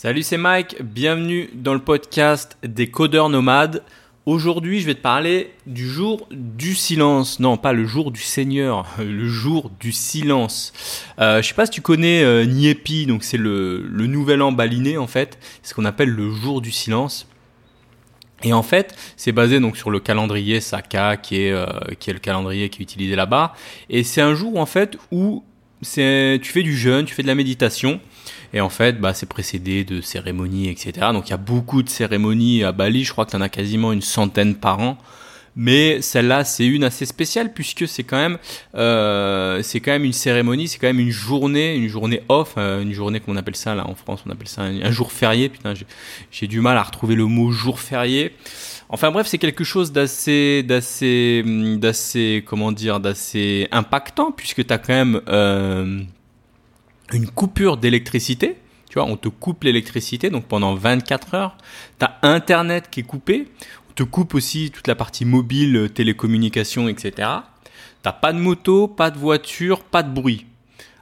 Salut, c'est Mike. Bienvenue dans le podcast des codeurs nomades. Aujourd'hui, je vais te parler du jour du silence. Non, pas le jour du Seigneur, le jour du silence. Euh, je sais pas si tu connais euh, donc c'est le, nouvel an baliné en fait, ce qu'on appelle le jour du silence. Et en fait, c'est basé donc sur le calendrier Saka, qui est, euh, qui est le calendrier qui est utilisé là-bas. Et c'est un jour en fait où tu fais du jeûne, tu fais de la méditation. Et en fait, bah, c'est précédé de cérémonies, etc. Donc il y a beaucoup de cérémonies à Bali. Je crois que tu en as quasiment une centaine par an. Mais celle-là, c'est une assez spéciale puisque c'est quand même, euh, c'est quand même une cérémonie, c'est quand même une journée, une journée off, euh, une journée qu'on appelle ça là en France, on appelle ça un, jour férié. Putain, j'ai du mal à retrouver le mot jour férié. Enfin bref, c'est quelque chose d'assez, d'assez, d'assez, comment dire, d'assez impactant puisque tu as quand même euh, une coupure d'électricité. Tu vois, on te coupe l'électricité, donc pendant 24 heures. Tu as Internet qui est coupé. On te coupe aussi toute la partie mobile, télécommunications, etc. T'as pas de moto, pas de voiture, pas de bruit.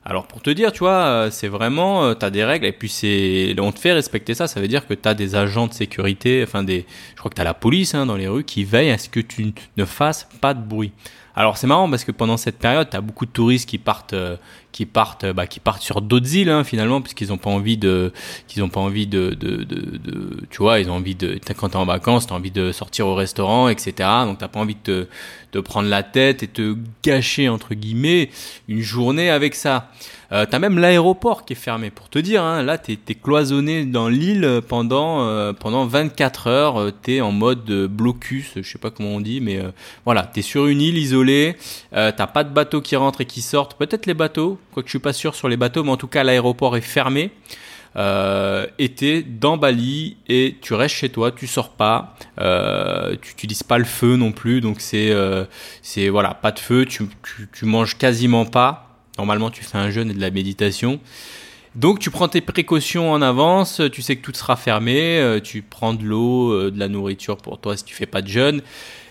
Alors pour te dire, tu vois, euh, c'est vraiment, euh, tu as des règles et puis c'est, on te fait respecter ça. Ça veut dire que tu as des agents de sécurité, enfin des, je crois que tu as la police hein, dans les rues qui veillent à ce que tu ne fasses pas de bruit. Alors c'est marrant parce que pendant cette période, tu as beaucoup de touristes qui partent, euh, qui partent, bah, qui partent sur d'autres îles hein, finalement, puisqu'ils n'ont pas envie de, qu'ils ont pas envie de, de, de, de, tu vois, ils ont envie de, quand t'es en vacances, t'as envie de sortir au restaurant, etc. Donc t'as pas envie de, te, prendre la tête et te gâcher entre guillemets une journée avec ça. Euh, t'as même l'aéroport qui est fermé pour te dire. Hein, là, t'es es cloisonné dans l'île pendant euh, pendant 24 heures. Euh, t'es en mode blocus, je sais pas comment on dit, mais euh, voilà, t'es sur une île isolée. Euh, t'as pas de bateaux qui rentrent et qui sortent. Peut-être les bateaux, quoique je suis pas sûr sur les bateaux, mais en tout cas l'aéroport est fermé. Euh, et t'es dans Bali et tu restes chez toi, tu sors pas, euh, tu utilises pas le feu non plus, donc c'est c'est voilà pas de feu, tu, tu, tu manges quasiment pas. Normalement, tu fais un jeûne et de la méditation. Donc tu prends tes précautions en avance, tu sais que tout sera fermé, euh, tu prends de l'eau, euh, de la nourriture pour toi si tu fais pas de jeûne.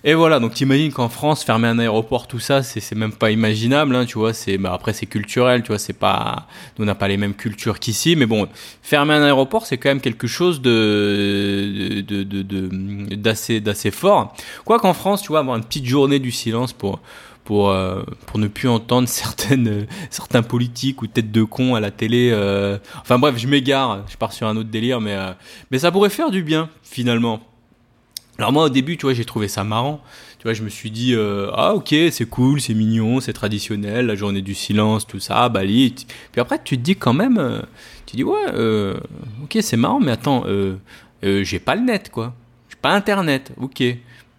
Et voilà, donc t'imagines qu'en France, fermer un aéroport, tout ça, c'est même pas imaginable, hein, tu vois. C'est, bah, après c'est culturel, tu vois. C'est pas, nous on n'a pas les mêmes cultures qu'ici, mais bon, fermer un aéroport, c'est quand même quelque chose de, d'assez, d'assez fort. Quoi qu'en France, tu vois, avoir une petite journée du silence pour pour, euh, pour ne plus entendre certaines, euh, certains politiques ou têtes de cons à la télé. Euh. Enfin bref, je m'égare, je pars sur un autre délire, mais, mais ça pourrait faire du bien finalement. Alors moi au début, tu vois, j'ai trouvé ça marrant. Tu vois, je me suis dit ah ok, c'est cool, c'est mignon, c'est traditionnel, la journée du silence, tout ça, Bali. Puis après, tu te dis quand même, tu dis ouais, ok, c'est marrant, mais attends, j'ai pas le net quoi, j'ai pas internet, ok,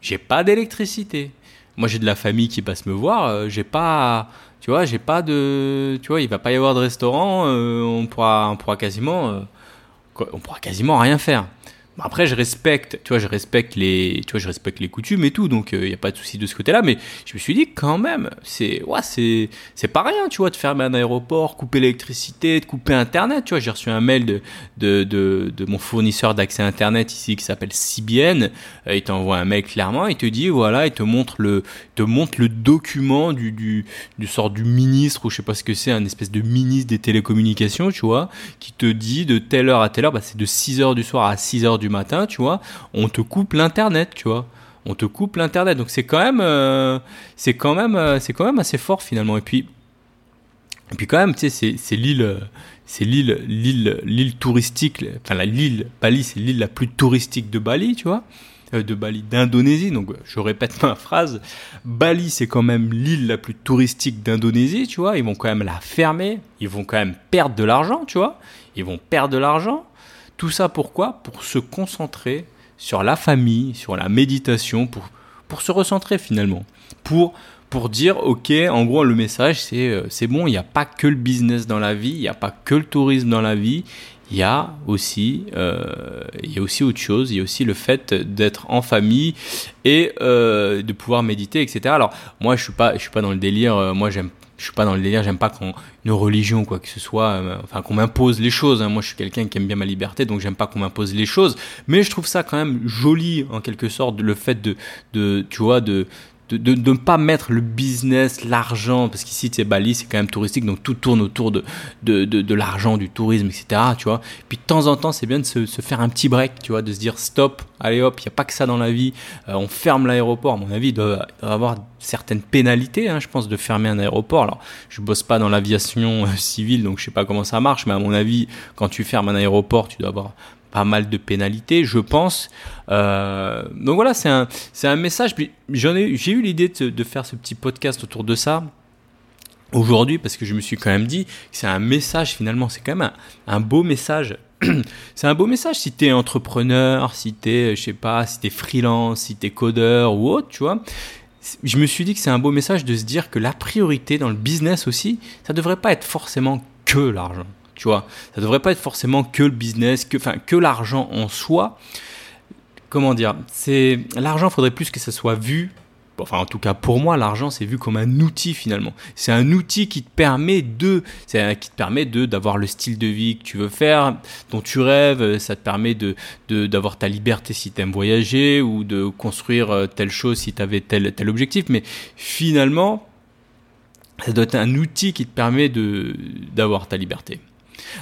j'ai pas d'électricité moi j'ai de la famille qui passe me voir, euh, j'ai pas, tu vois, j'ai pas de, tu vois, il va pas y avoir de restaurant, euh, on pourra, on pourra quasiment, euh, on pourra quasiment rien faire. Après, je respecte, tu vois, je respecte les, tu vois, je respecte les coutumes et tout, donc il euh, n'y a pas de souci de ce côté-là. Mais je me suis dit quand même, c'est, ouais, c'est, c'est pas rien, tu vois, de fermer un aéroport, couper l'électricité, de couper Internet. Tu vois, j'ai reçu un mail de, de, de, mon fournisseur d'accès Internet ici qui s'appelle CBN. Euh, il t'envoie un mail clairement, il te dit, voilà, il te montre le, te montre le document du, du, du sort du ministre ou je sais pas ce que c'est, un espèce de ministre des télécommunications, tu vois, qui te dit de telle heure à telle heure, bah, c'est de 6 heures du soir à 6 heures du matin, tu vois, on te coupe l'internet, tu vois. On te coupe l'internet. Donc c'est quand même euh, c'est quand même euh, c'est quand même assez fort finalement et puis et puis quand même, tu sais, c'est l'île, c'est l'île, l'île, l'île touristique, enfin la l'île Bali, c'est l'île la plus touristique de Bali, tu vois, euh, de Bali, d'Indonésie. Donc je répète ma phrase, Bali, c'est quand même l'île la plus touristique d'Indonésie, tu vois. Ils vont quand même la fermer, ils vont quand même perdre de l'argent, tu vois. Ils vont perdre de l'argent. Tout ça pourquoi? Pour se concentrer sur la famille, sur la méditation, pour, pour se recentrer finalement. Pour, pour dire, ok, en gros, le message, c'est euh, bon, il n'y a pas que le business dans la vie, il n'y a pas que le tourisme dans la vie, il y a aussi euh, il y a aussi autre chose il y a aussi le fait d'être en famille et euh, de pouvoir méditer etc alors moi je suis suis pas dans le délire moi j'aime je suis pas dans le délire, j'aime pas qu'on une religion quoi que ce soit, euh, enfin qu'on m'impose les choses. Hein. Moi, je suis quelqu'un qui aime bien ma liberté, donc j'aime pas qu'on m'impose les choses. Mais je trouve ça quand même joli en quelque sorte le fait de, de tu vois, de de, ne pas mettre le business, l'argent, parce qu'ici, tu sais, Bali, c'est quand même touristique, donc tout tourne autour de, de, de, l'argent, du tourisme, etc., tu vois. Puis de temps en temps, c'est bien de se, se, faire un petit break, tu vois, de se dire stop, allez hop, il n'y a pas que ça dans la vie, euh, on ferme l'aéroport, à mon avis, il doit, avoir certaines pénalités, hein, je pense, de fermer un aéroport. Alors, je bosse pas dans l'aviation euh, civile, donc je sais pas comment ça marche, mais à mon avis, quand tu fermes un aéroport, tu dois avoir pas mal de pénalités, je pense. Euh, donc voilà, c'est un, c'est un message. J'ai eu l'idée de, faire ce petit podcast autour de ça aujourd'hui parce que je me suis quand même dit que c'est un message finalement, c'est quand même un, beau message. c'est un beau message si tu es entrepreneur, si tu es, je sais pas, si tu es freelance, si tu es codeur ou autre, tu vois. Je me suis dit que c'est un beau message de se dire que la priorité dans le business aussi, ça devrait pas être forcément que l'argent. Tu vois, ça devrait pas être forcément que le business, que, enfin, que l'argent en soi. Comment dire? C'est l'argent. Faudrait plus que ça soit vu. Enfin, en tout cas, pour moi, l'argent, c'est vu comme un outil finalement. C'est un outil qui te permet de, qui te permet de d'avoir le style de vie que tu veux faire, dont tu rêves. Ça te permet de d'avoir ta liberté si tu aimes voyager ou de construire euh, telle chose si tu avais tel tel objectif. Mais finalement, ça doit être un outil qui te permet de d'avoir ta liberté.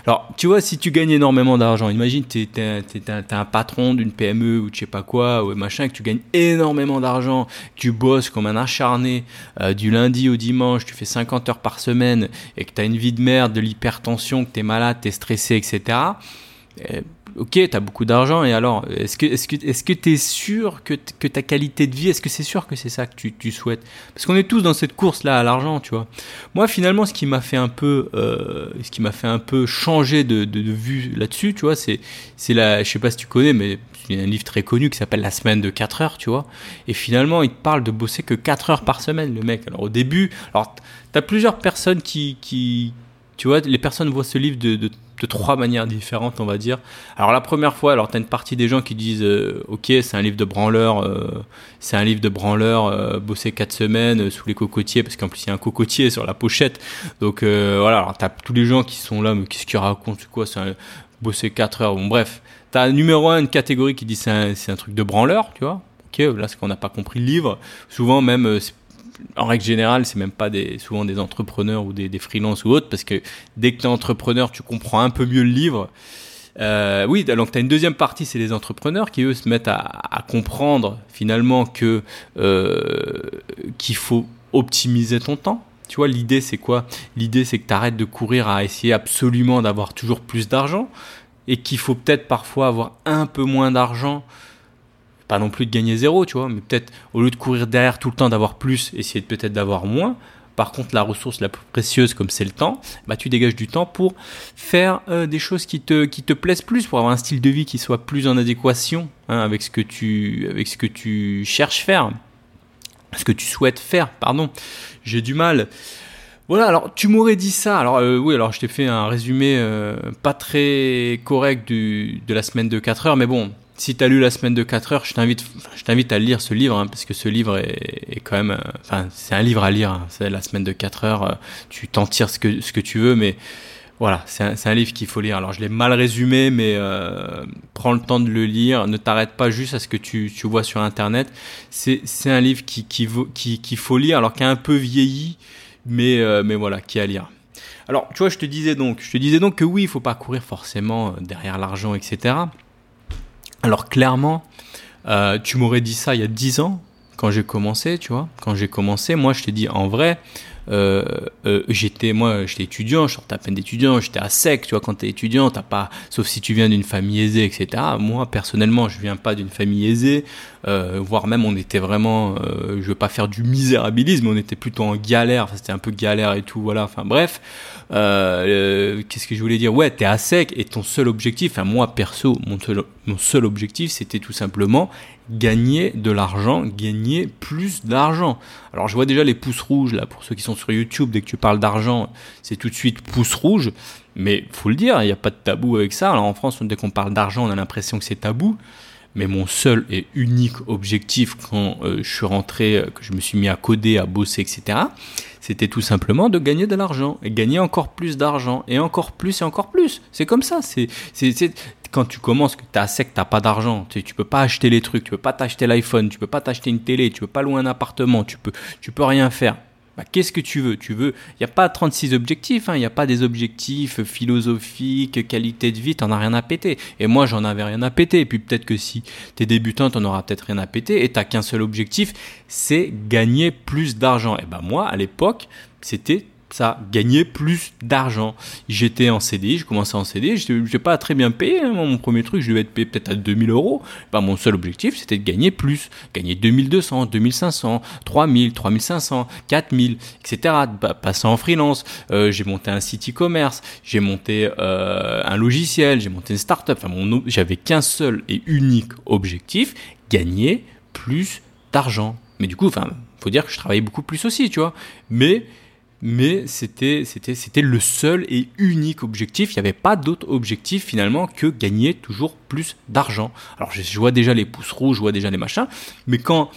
Alors, tu vois, si tu gagnes énormément d'argent, imagine, tu un patron d'une PME ou je sais pas quoi, ou machin, que tu gagnes énormément d'argent, tu bosses comme un acharné euh, du lundi au dimanche, tu fais 50 heures par semaine et que tu as une vie de merde, de l'hypertension, que tu es malade, tu es stressé, etc ok, tu as beaucoup d'argent, et alors, est-ce que est-ce que est-ce que tu es sûr que, que ta qualité de vie, est-ce que c'est sûr que c'est ça que tu, tu souhaites? Parce qu'on est tous dans cette course-là à l'argent, tu vois. Moi, finalement, ce qui m'a fait un peu, euh, fait un peu changer de, de, vue là-dessus, tu vois, c'est la, je sais pas si tu connais, mais c'est un livre très connu qui s'appelle La semaine de 4 heures, tu vois. Et finalement, il te parle de bosser que 4 heures par semaine, le mec. Alors au début, alors tu as plusieurs personnes qui, tu vois, les personnes voient ce livre de, trois manières différentes, on va dire. Alors la première fois, alors as une partie des gens qui disent euh, OK, c'est un livre de branleur, euh, c'est un livre de branleur, euh, bosser quatre semaines sous les cocotiers, parce qu'en plus il y a un cocotier sur la pochette. Donc voilà, alors tu as tous les gens qui sont là, mais qu'est-ce qu'ils racontent, quoi, c'est bosser 4 heures. Bon bref, tu as numéro un une catégorie qui dit c'est un, un, truc de branleur, tu vois. Ok, là c'est qu'on n'a pas compris le livre. Souvent même en règle générale, c'est même pas des, souvent des entrepreneurs ou des, des freelances ou autres, parce que dès que tu es entrepreneur, tu comprends un peu mieux le livre. Euh, oui, donc tu as une deuxième partie, c'est les entrepreneurs qui, eux, se mettent à, à comprendre finalement que euh, qu'il faut optimiser ton temps. Tu vois, l'idée, c'est quoi? L'idée, c'est que tu arrêtes de courir à essayer absolument d'avoir toujours plus d'argent et qu'il faut peut-être parfois avoir un peu moins d'argent pas non plus de gagner zéro, tu vois, mais peut-être au lieu de courir derrière tout le temps d'avoir plus, essayer peut-être d'avoir moins. Par contre, la ressource la plus précieuse, comme c'est le temps, bah, tu dégages du temps pour faire euh, des choses qui te, qui te plaisent plus, pour avoir un style de vie qui soit plus en adéquation hein, avec, ce que tu, avec ce que tu cherches faire, ce que tu souhaites faire, pardon. J'ai du mal. Voilà, alors tu m'aurais dit ça. Alors euh, oui, alors je t'ai fait un résumé euh, pas très correct du, de la semaine de 4 heures, mais bon, si tu as lu la semaine de 4 heures, je t'invite, je t'invite à lire ce livre, hein, parce que ce livre est, quand même, euh, enfin, c'est un livre à lire. Hein. c'est la semaine de 4 heures, euh, tu t'en tires ce que, ce que tu veux, mais voilà, c'est un, un, livre qu'il faut lire. Alors, je l'ai mal résumé, mais euh, prends le temps de le lire. Ne t'arrête pas juste à ce que tu, tu vois sur Internet. C'est, un livre qui, qui, qui, qu'il faut lire, alors qui a un peu vieilli, mais, euh, mais voilà, qui est à lire. Alors, tu vois, je te disais donc, je te disais donc que oui, il faut pas courir forcément derrière l'argent, etc. Alors clairement, euh, tu m'aurais dit ça il y a 10 ans, quand j'ai commencé, tu vois. Quand j'ai commencé, moi je t'ai dit en vrai, euh, euh, j'étais moi j'étais étudiant, je sortais à peine d'étudiant, j'étais à sec, tu vois. Quand t'es étudiant, t'as pas, sauf si tu viens d'une famille aisée, etc. Moi personnellement, je viens pas d'une famille aisée, voire même on était vraiment, je veux pas faire du misérabilisme, on était plutôt en galère, c'était un peu galère et tout, voilà. Enfin bref. Euh, qu'est-ce que je voulais dire? Ouais, t'es à sec et ton seul objectif, enfin moi perso, mon seul, mon seul objectif, c'était tout simplement gagner de l'argent, gagner plus d'argent. Alors je vois déjà les pouces rouges là pour ceux qui sont sur YouTube. Dès que tu parles d'argent, c'est tout de suite pouce rouge. Mais faut le dire, il n'y a pas de tabou avec ça. Alors en France, dès qu'on parle d'argent, on a l'impression que c'est tabou. Mais mon seul et unique objectif quand euh, je suis rentré, euh, que je me suis mis à coder, à bosser, etc., c'était tout simplement de gagner de l'argent et gagner encore plus d'argent et encore plus et encore plus. C'est comme ça. C'est, quand tu commences, que tu as sec, tu n'as pas d'argent, tu, tu peux pas acheter les trucs, tu peux pas t'acheter l'iPhone, tu peux pas t'acheter une télé, tu peux pas louer un appartement, tu peux, tu peux rien faire. Bah, qu'est-ce que tu veux? Tu veux Il n'y a pas 36 objectifs, hein. il n'y a pas des objectifs philosophiques, qualité de vie, t'en as rien à péter. Et moi, j'en avais rien à péter. Et puis peut-être que si tu es débutant, t'en auras peut-être rien à péter. Et t'as qu'un seul objectif, c'est gagner plus d'argent. Et ben moi, à l'époque, c'était ça, gagner plus d'argent. J'étais en CDI, je commençais en CDI, je n'ai pas très bien payé. Hein, mon premier truc, je devais être payé peut-être à 2000 euros. Bah, mon seul objectif, c'était de gagner plus. Gagner 2200, 2500, 3000, 3500, 4000, etc. passer en freelance. Euh, j'ai monté un site e-commerce, j'ai monté euh, un logiciel, j'ai monté une startup. Enfin, j'avais qu'un seul et unique objectif, gagner plus d'argent. Mais du coup, enfin, faut dire que je travaillais beaucoup plus aussi, tu vois. Mais mais c'était c'était c'était le seul et unique objectif. Il n'y avait pas d'autre objectif finalement que gagner toujours plus d'argent. Alors je, vois déjà les pouces rouges, je vois déjà les machins, mais quand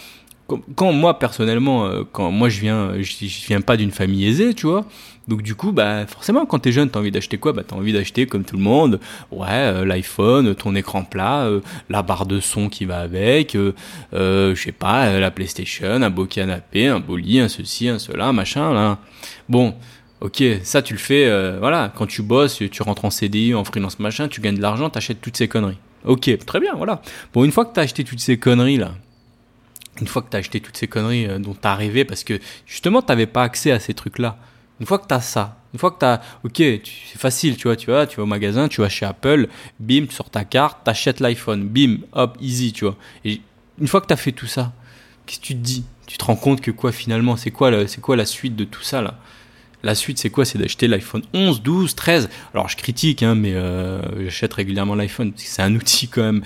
quand, moi personnellement, euh, quand moi je viens, je, viens pas d'une famille aisée, tu vois. Donc du coup, bah forcément, quand t'es jeune, t'as envie d'acheter quoi? Bah t'as envie d'acheter comme tout le monde, ouais, euh, l'iPhone, ton écran plat, euh, la barre de son qui va avec, euh, je sais pas, la PlayStation, un beau canapé, un beau lit, un ceci, un cela, machin, là. Bon, ok, ça tu le fais, voilà, quand tu bosses, tu rentres en CDI, en freelance, machin, tu gagnes de l'argent, t'achètes toutes ces conneries. Ok, très bien, voilà. Bon, une fois que t'as acheté toutes ces conneries là, une fois que tu acheté toutes ces conneries euh, dont tu as rêvé, parce que justement, tu n'avais pas accès à ces trucs-là. Une fois que tu ça, une fois que tu ok, c'est facile, tu vois, tu vas, tu vas au magasin, tu vas chez Apple, bim, tu sors ta carte, tu achètes l'iPhone, bim, hop, easy, tu vois. Et une fois que tu fait tout ça, qu'est-ce que tu te dis? Tu te rends compte que quoi finalement? C'est quoi, c'est quoi la suite de tout ça là? La suite, c'est quoi? C'est d'acheter l'iPhone 11, 12, 13. Alors, je critique, hein, mais euh, j'achète régulièrement l'iPhone parce que c'est un outil quand même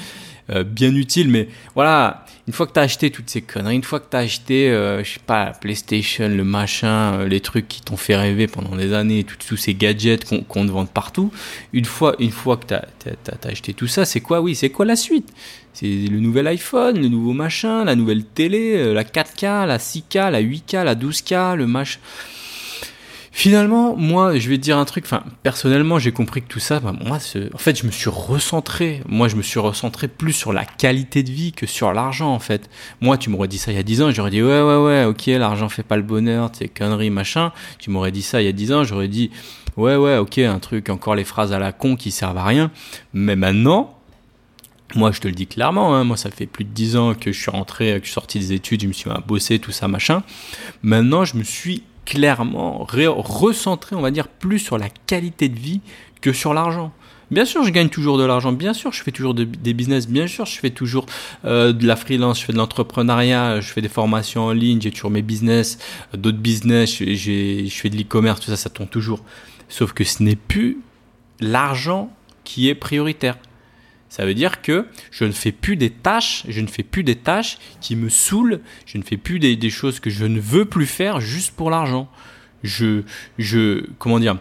euh, bien utile. Mais voilà, une fois que tu as acheté toutes ces conneries, une fois que tu as acheté, euh, je sais pas, la PlayStation, le machin, euh, les trucs qui t'ont fait rêver pendant des années, tous ces gadgets qu'on te vend partout, une fois, une fois que tu acheté tout ça, c'est quoi? Oui, c'est quoi la suite? C'est le nouvel iPhone, le nouveau machin, la nouvelle télé, la 4K, la 6K, la 8K, la 12K, le machin. Finalement, moi, je vais te dire un truc. Enfin, personnellement, j'ai compris que tout ça, bah, moi, en fait, je me suis recentré. Moi, je me suis recentré plus sur la qualité de vie que sur l'argent, en fait. Moi, tu m'aurais dit ça il y a 10 ans, j'aurais dit ouais, ouais, ouais, ok, l'argent fait pas le bonheur, c'est conneries, machin. Tu m'aurais dit ça il y a 10 ans, j'aurais dit ouais, ouais, ok, un truc, encore les phrases à la con qui servent à rien. Mais maintenant, moi, je te le dis clairement, hein, moi, ça fait plus de 10 ans que je suis rentré, que je suis sorti des études, je me suis bosser, tout ça, machin. Maintenant, je me suis clairement recentrer, on va dire, plus sur la qualité de vie que sur l'argent. Bien sûr, je gagne toujours de l'argent. Bien sûr, je fais toujours des business. Bien sûr, je fais toujours euh, de la freelance. Je fais de l'entrepreneuriat. Je fais des formations en ligne. J'ai toujours mes business, d'autres business. Je fais de l'e-commerce. Tout ça, ça tourne toujours. Sauf que ce n'est plus l'argent qui est prioritaire. Ça veut dire que je ne fais plus des tâches, je ne fais plus des tâches qui me saoulent, je ne fais plus des, choses que je ne veux plus faire juste pour l'argent. Je, je, comment dire,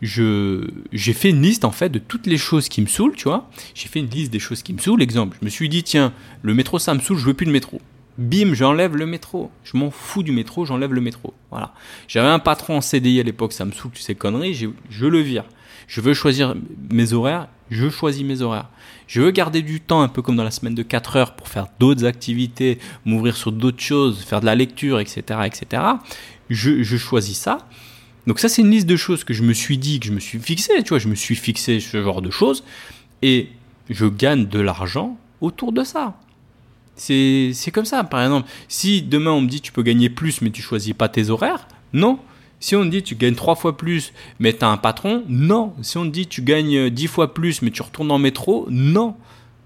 je, j'ai fait une liste en fait de toutes les choses qui me saoulent, tu vois. J'ai fait une liste des choses qui me saoulent. Exemple, je me suis dit tiens, le métro ça me saoule, je veux plus de métro. Bim, j'enlève le métro. Je m'en fous du métro, j'enlève le métro. Voilà. J'avais un patron en CDI à l'époque, ça me saoule, tu sais conneries, je, je le vire. Je veux choisir mes horaires, je choisis mes horaires. Je veux garder du temps, un peu comme dans la semaine de 4 heures, pour faire d'autres activités, m'ouvrir sur d'autres choses, faire de la lecture, etc. etc. Je, choisis ça. Donc ça, c'est une liste de choses que je me suis dit, que je me suis fixé, tu vois, je me suis fixé ce genre de choses, et je gagne de l'argent autour de ça. C'est comme ça, par exemple. Si demain on me dit tu peux gagner plus mais tu choisis pas tes horaires, non. Si on te dit tu gagnes trois fois plus, mais tu as un patron, non. Si on te dit tu gagnes dix fois plus, mais tu retournes en métro, non.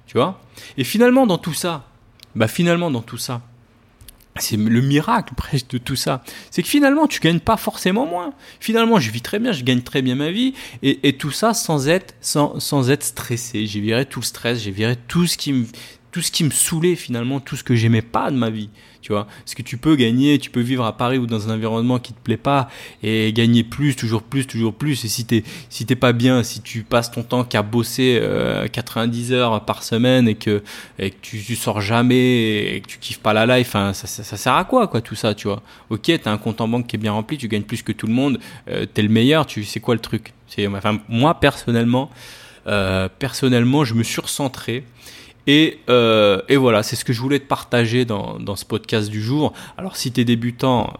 Tu vois? Et finalement, dans tout ça, bah finalement, dans tout ça, c'est le miracle presque de tout ça. C'est que finalement, tu gagnes pas forcément moins. Finalement, je vis très bien, je gagne très bien ma vie. Et, tout ça sans être, sans, sans être stressé. J'ai viré tout le stress, j'ai viré tout ce qui me, tout ce qui me saoulait finalement, tout ce que j'aimais pas de ma vie tu vois. Parce que tu peux gagner, tu peux vivre à Paris ou dans un environnement qui te plaît pas et gagner plus, toujours plus, toujours plus. Et si t'es si t'es pas bien, si tu passes ton temps qu'à bosser 90 euh, heures par semaine et que et que tu, sors jamais et que tu kiffes pas la life, hein, ça, ça, sert à quoi quoi tout ça, tu vois? Ok, t'as un compte en banque qui est bien rempli, tu gagnes plus que tout le monde, euh, t'es le meilleur, tu sais quoi le truc? C'est moi personnellement. Euh, personnellement, je me suis recentré et, euh, et voilà, c'est ce que je voulais te partager dans, dans ce podcast du jour. Alors si tu es débutant,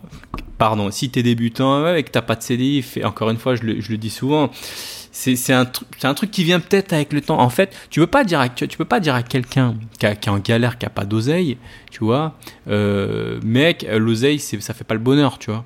pardon, si tu es débutant et que tu pas de CDI, et encore une fois, je le, je le dis souvent, c'est un, un truc qui vient peut-être avec le temps. En fait, tu peux pas dire tu, peux pas dire à quelqu'un qui, qui, est en galère, qui a pas d'oseille, tu vois, euh, mec, l'oseille, ça fait pas le bonheur, tu vois.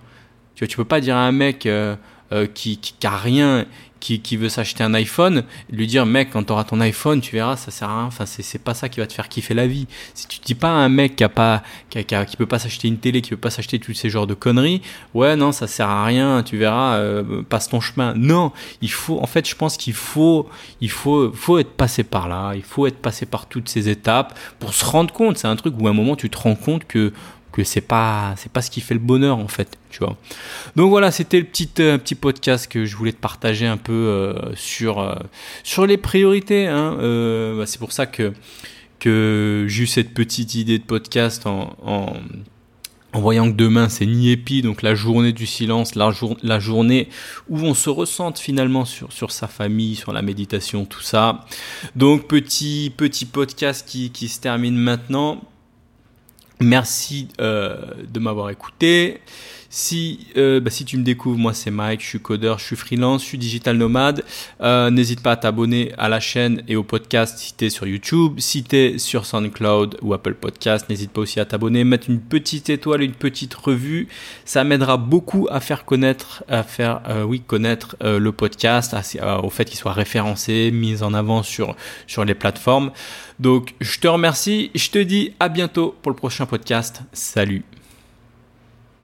Tu vois, tu peux pas dire à un mec euh, euh qui, qui, qui a rien qui, veut s'acheter un iPhone, lui dire mec quand tu auras ton iPhone tu verras ça sert à rien. Enfin c'est pas ça qui va te faire kiffer la vie. Si tu dis pas à un mec qui a pas qui, qui, peut pas s'acheter une télé qui peut pas s'acheter tous ces genres de conneries ouais non ça sert à rien tu verras euh, passe ton chemin. Non il faut en fait je pense qu'il faut il faut faut être passé par là. Il faut être passé par toutes ces étapes pour se rendre compte. C'est un truc où à un moment tu te rends compte que c'est pas c'est pas ce qui fait le bonheur en fait tu vois donc voilà c'était le petit euh, petit podcast que je voulais te partager un peu euh, sur euh, sur les priorités hein. bah, c'est pour ça que que j'ai eu cette petite idée de podcast en, en, voyant que demain c'est Niepi, donc la journée du silence, la, jour, la journée où on se ressente finalement sur, sa famille, sur la méditation, tout ça. Donc petit petit podcast qui se termine maintenant. Merci euh, de m'avoir écouté. Si, euh, bah, si tu me découvres, moi c'est Mike, je suis codeur, je suis freelance, je suis digital nomade. Euh, n'hésite pas à t'abonner à la chaîne et au podcast si tu sur YouTube. Si tu sur SoundCloud ou Apple Podcast, n'hésite pas aussi à t'abonner, mettre une petite étoile, une petite revue. Ça m'aidera beaucoup à faire connaître, à faire, euh, oui, connaître le podcast, au fait qu'il soit référencé, mis en avant sur, sur les plateformes. Donc, je te remercie. Je te dis à bientôt pour le prochain podcast. Salut.